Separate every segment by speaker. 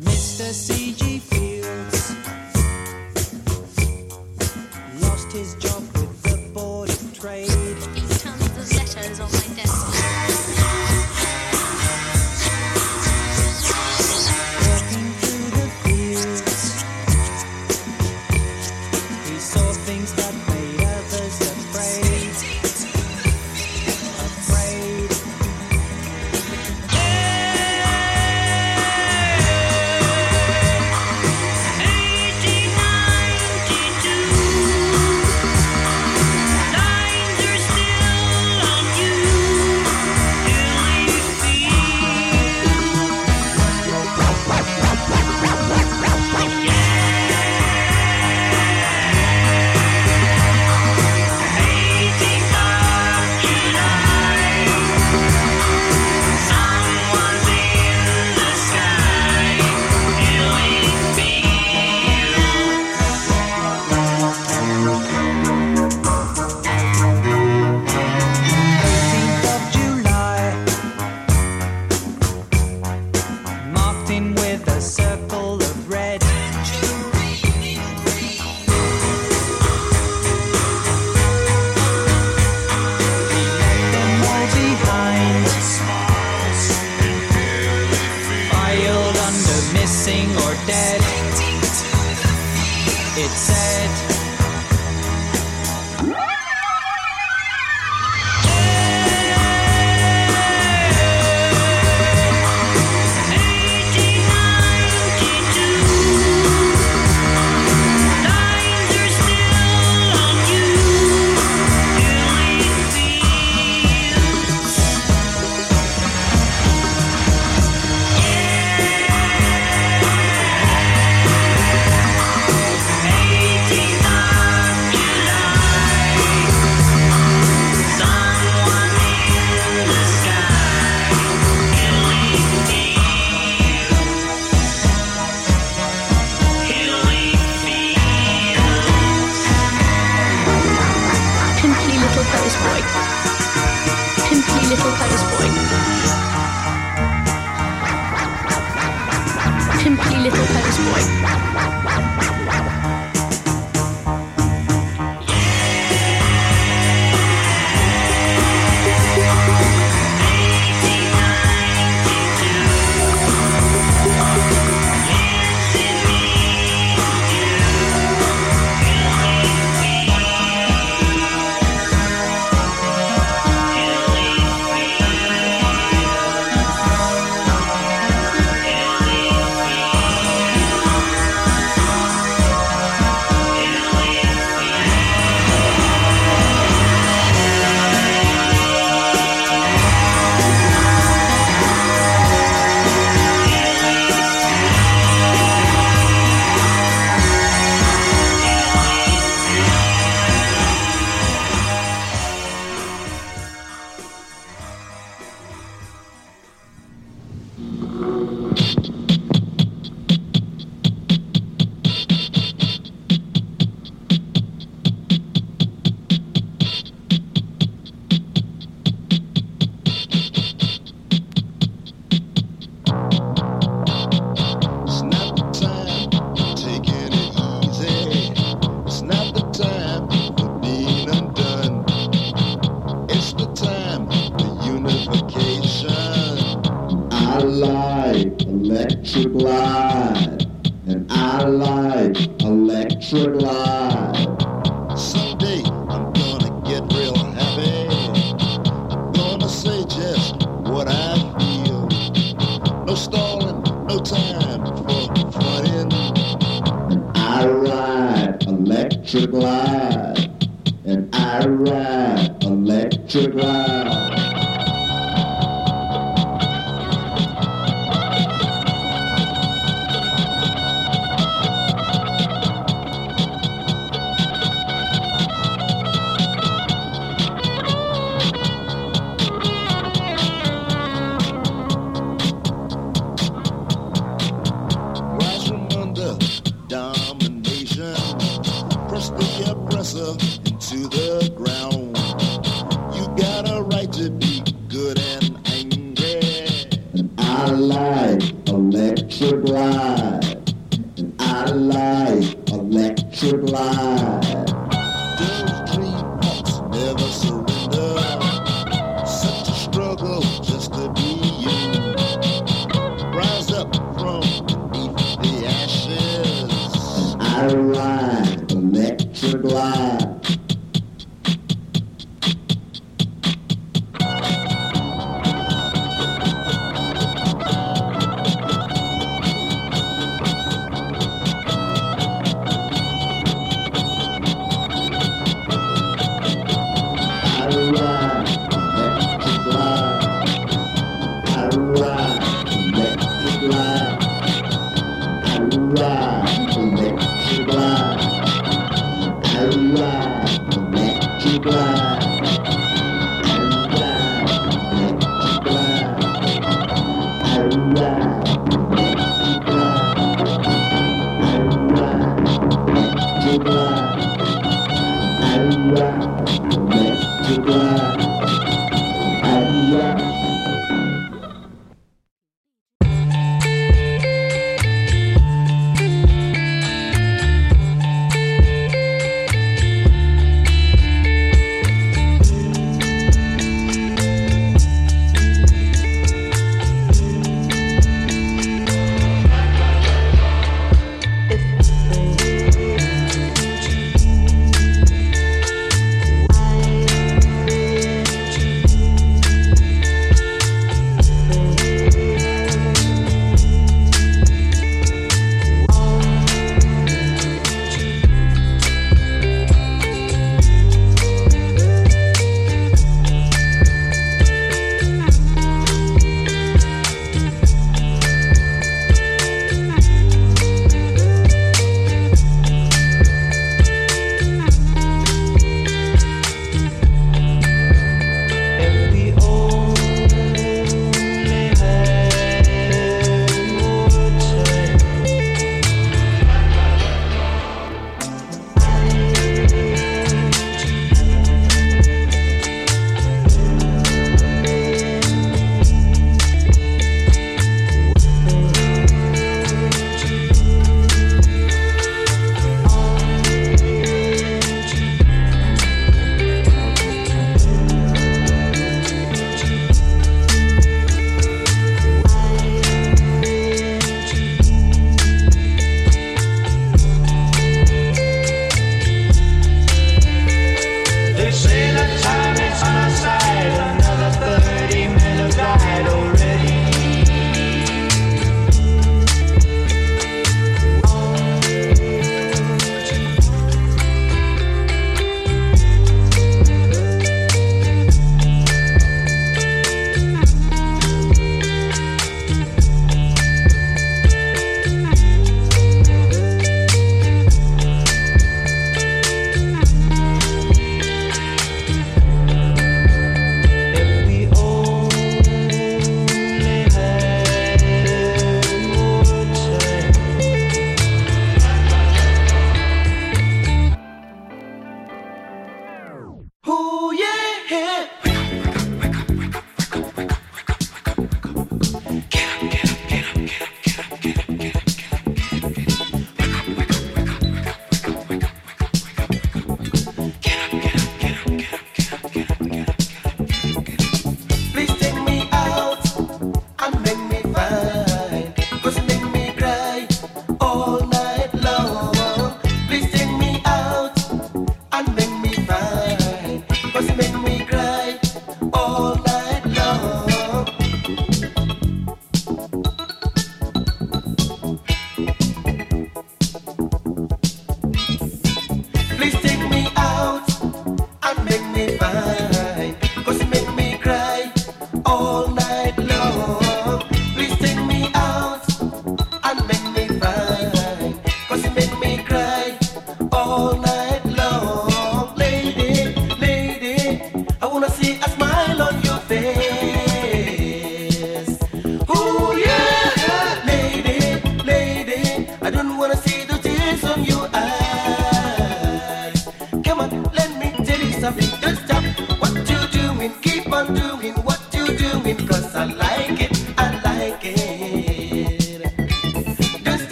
Speaker 1: Mr. C.G. Fields lost his job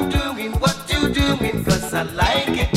Speaker 2: I'm
Speaker 3: doing, what you doing, cause I like it.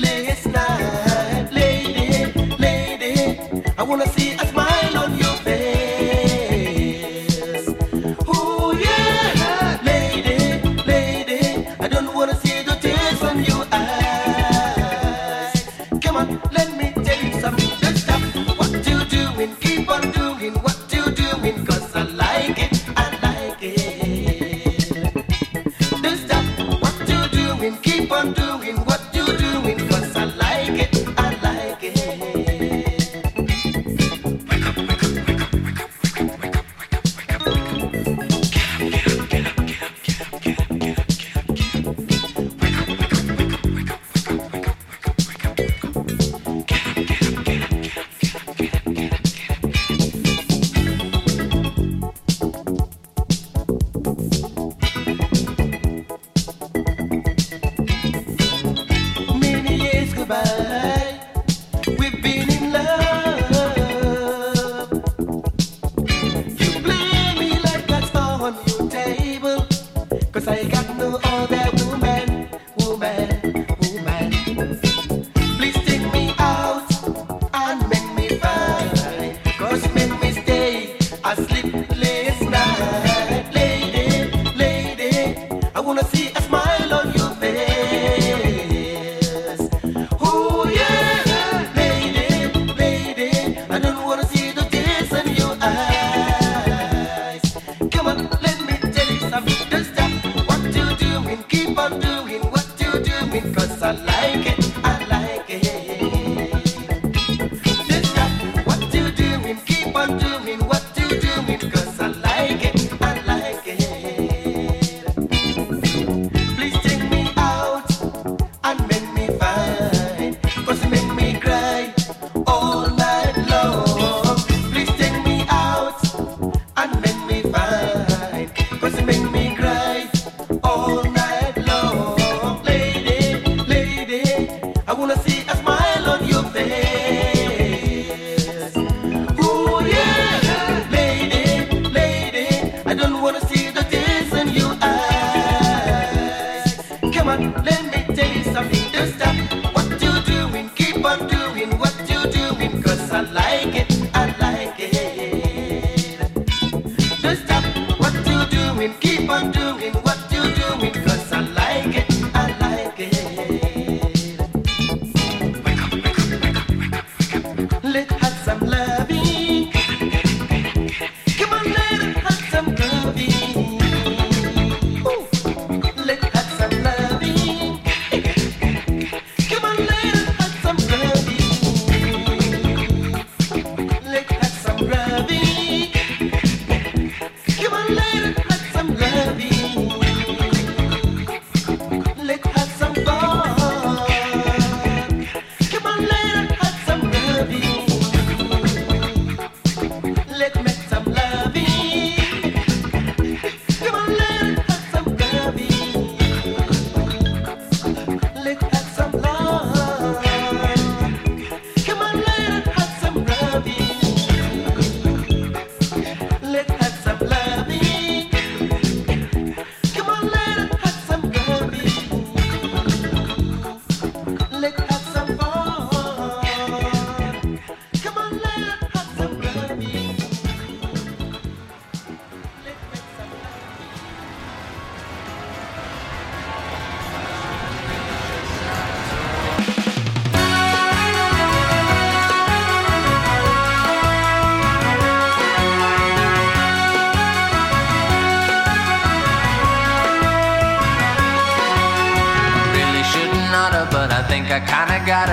Speaker 3: Let's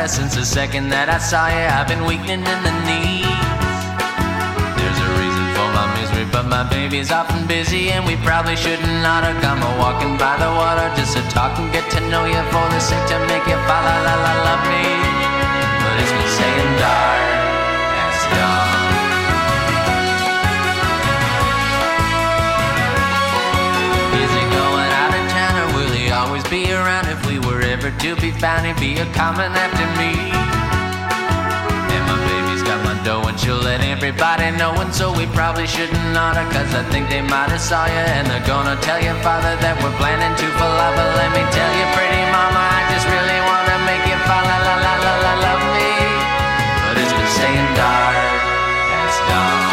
Speaker 4: since the second that I saw you. I've been weakening in the knees. There's a reason for my misery, but my baby's often busy, and we probably shouldn't oughta come a walking by the water just to talk and get to know you for the sake to make you fall la la la love me. But it's been saying dark as dawn. Always be around? If to be found, he'd be a coming after me. And my baby's got my dough and she'll let everybody know. And so we probably shouldn't oughta, cause I think they might have saw you. And they're gonna tell your father that we're planning to fall out. But let me tell you, pretty mama, I just really wanna make you fall la la la la la love me. But it's been staying dark as dawn.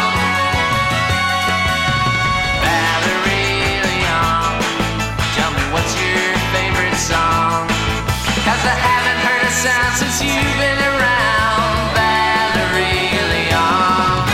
Speaker 4: Sound since you've been around, Valerie Leon.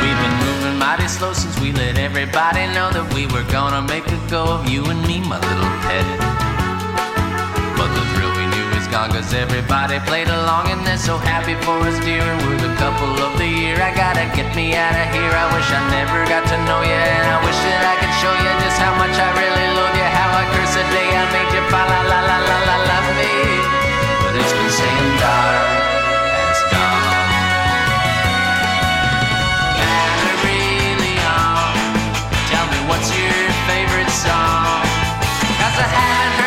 Speaker 4: We've been moving mighty slow since we let everybody know that we were gonna make a go of you and me, my little pet. Cause everybody played along and they're so happy for us, dear. And we're the couple of the year. I gotta get me out of here. I wish I never got to know you and I wish that I could show you just how much I really love you. How I curse the day I made you fall la la la la la love me. But it's been saying dark as dawn. Valerie Leon, tell me what's your favorite song? Cause I haven't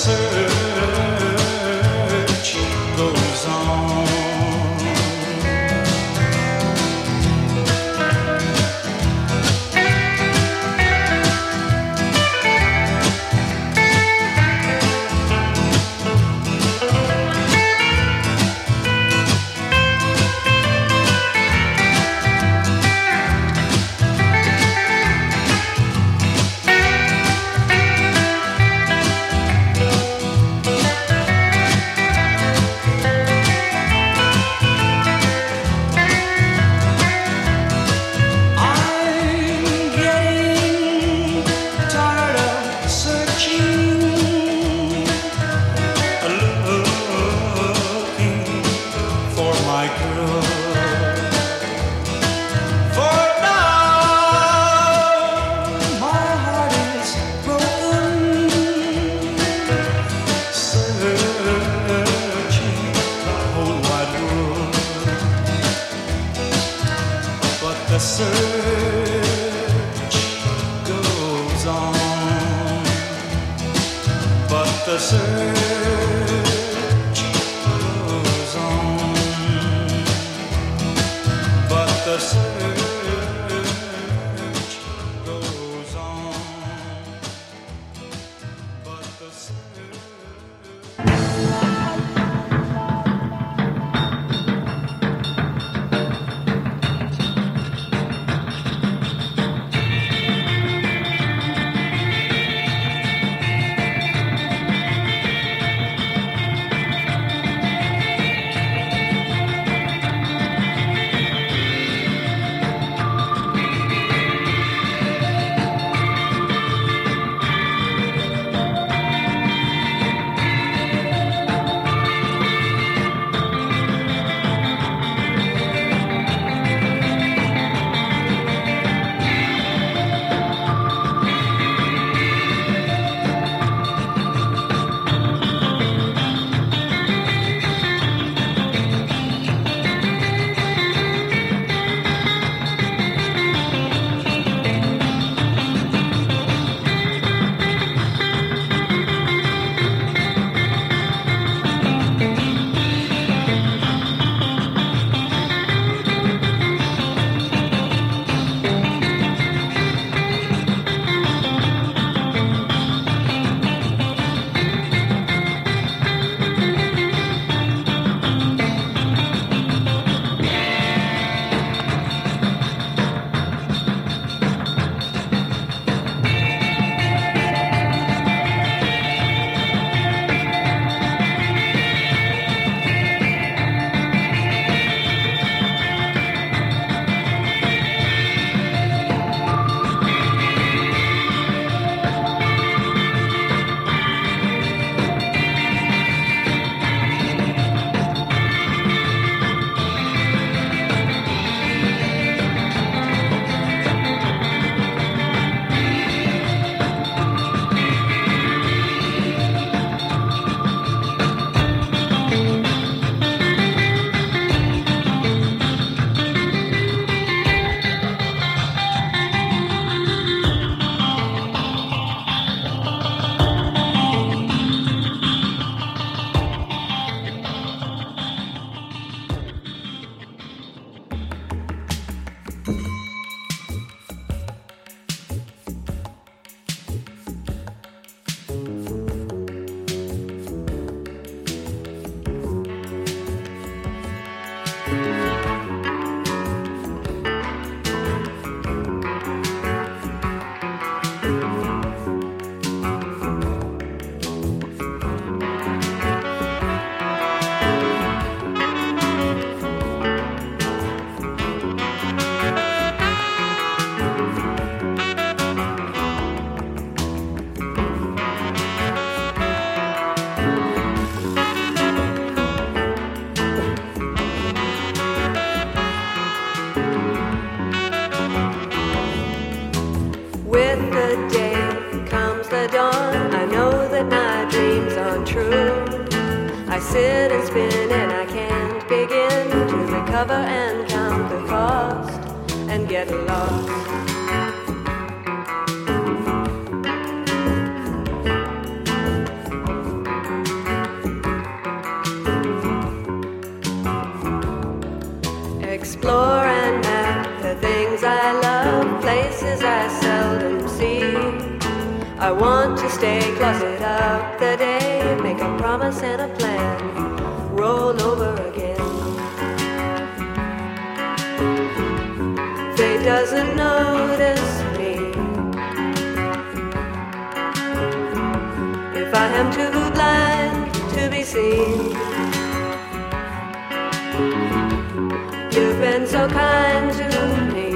Speaker 5: So But
Speaker 6: I am too blind to be seen. You've been so kind to me.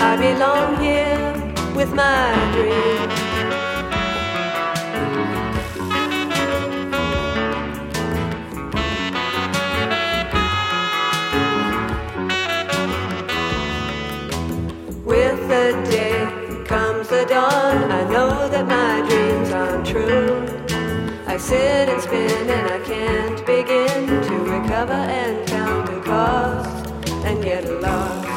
Speaker 6: I belong here with my dream. Dawn. I know that my dreams aren't true. I sit and spin and I can't begin to recover and count the cost and get lost.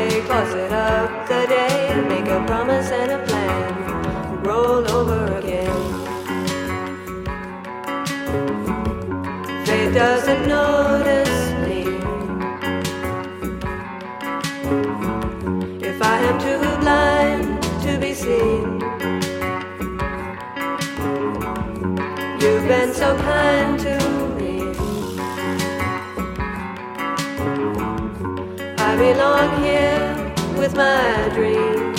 Speaker 6: Want to stay closet up the day, make a promise and a plan, roll over again. Fate doesn't notice me. If I am too blind to be seen, you've been so kind belong here with my dream.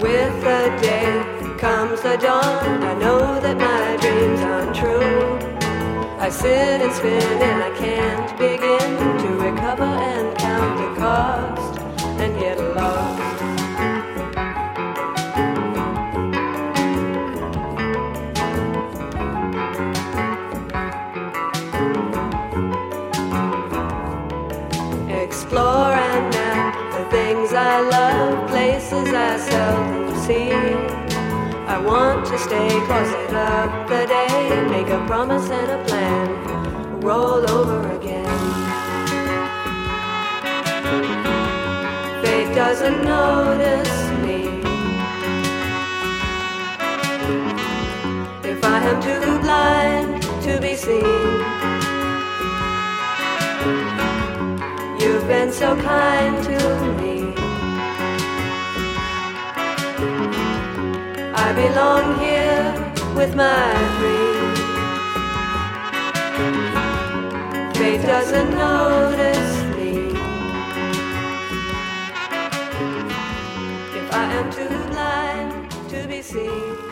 Speaker 6: With the day comes the dawn. I know that my dreams aren't true. I sit and spin and I can't begin And map the things I love, places I seldom see. I want to stay closet up the day, make a promise and a plan, roll over again. Fate doesn't notice me. If I am too blind to be seen. You've been so kind to me. I belong here with my dream. Fate doesn't notice me. If I am too blind to be seen.